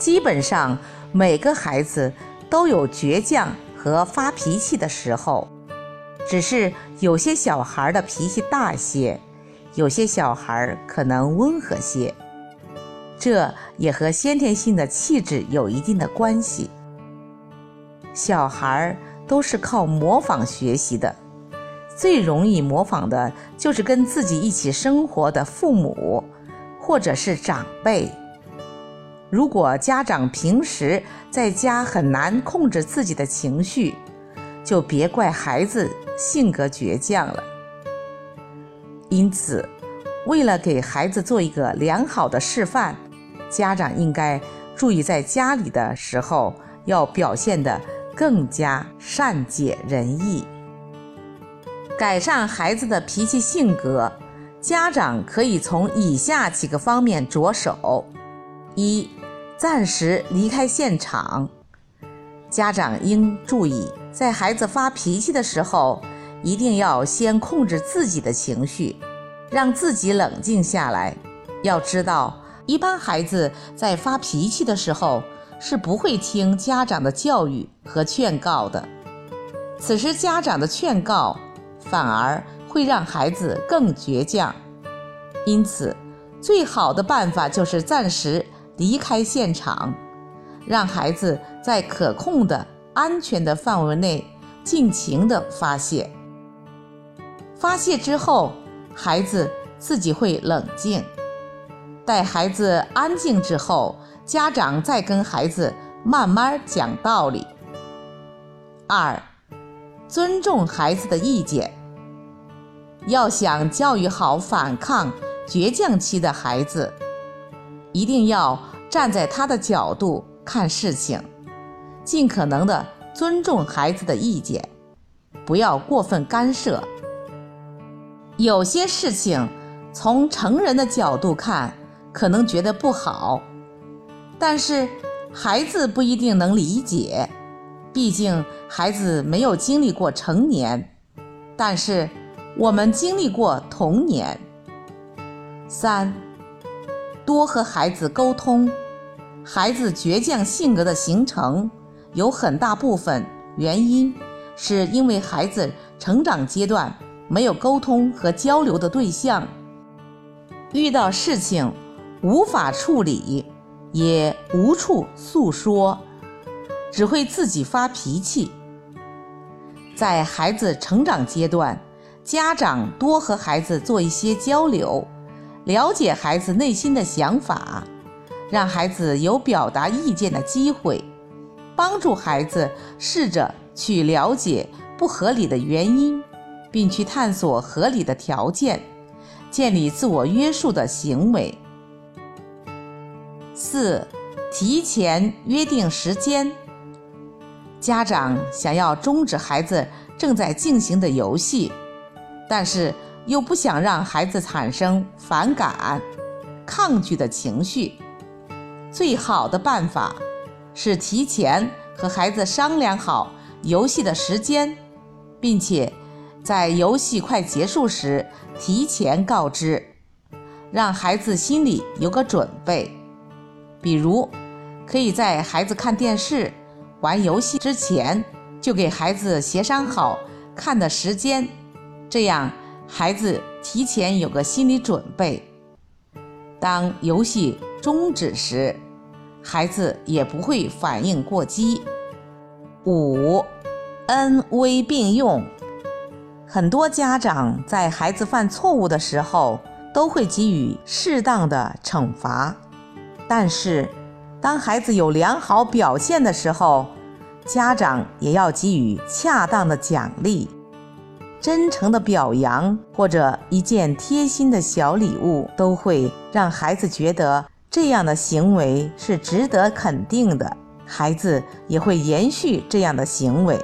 基本上每个孩子都有倔强和发脾气的时候，只是有些小孩的脾气大些，有些小孩可能温和些。这也和先天性的气质有一定的关系。小孩都是靠模仿学习的，最容易模仿的就是跟自己一起生活的父母或者是长辈。如果家长平时在家很难控制自己的情绪，就别怪孩子性格倔强了。因此，为了给孩子做一个良好的示范，家长应该注意在家里的时候要表现得更加善解人意。改善孩子的脾气性格，家长可以从以下几个方面着手：一。暂时离开现场，家长应注意，在孩子发脾气的时候，一定要先控制自己的情绪，让自己冷静下来。要知道，一般孩子在发脾气的时候是不会听家长的教育和劝告的，此时家长的劝告反而会让孩子更倔强。因此，最好的办法就是暂时。离开现场，让孩子在可控的安全的范围内尽情的发泄。发泄之后，孩子自己会冷静。待孩子安静之后，家长再跟孩子慢慢讲道理。二，尊重孩子的意见。要想教育好反抗倔强期的孩子，一定要。站在他的角度看事情，尽可能的尊重孩子的意见，不要过分干涉。有些事情从成人的角度看可能觉得不好，但是孩子不一定能理解，毕竟孩子没有经历过成年，但是我们经历过童年。三。多和孩子沟通，孩子倔强性格的形成有很大部分原因是因为孩子成长阶段没有沟通和交流的对象，遇到事情无法处理，也无处诉说，只会自己发脾气。在孩子成长阶段，家长多和孩子做一些交流。了解孩子内心的想法，让孩子有表达意见的机会，帮助孩子试着去了解不合理的原因，并去探索合理的条件，建立自我约束的行为。四、提前约定时间。家长想要终止孩子正在进行的游戏，但是。又不想让孩子产生反感、抗拒的情绪，最好的办法是提前和孩子商量好游戏的时间，并且在游戏快结束时提前告知，让孩子心里有个准备。比如，可以在孩子看电视、玩游戏之前就给孩子协商好看的时间，这样。孩子提前有个心理准备，当游戏终止时，孩子也不会反应过激。五，恩威并用。很多家长在孩子犯错误的时候都会给予适当的惩罚，但是当孩子有良好表现的时候，家长也要给予恰当的奖励。真诚的表扬或者一件贴心的小礼物，都会让孩子觉得这样的行为是值得肯定的，孩子也会延续这样的行为。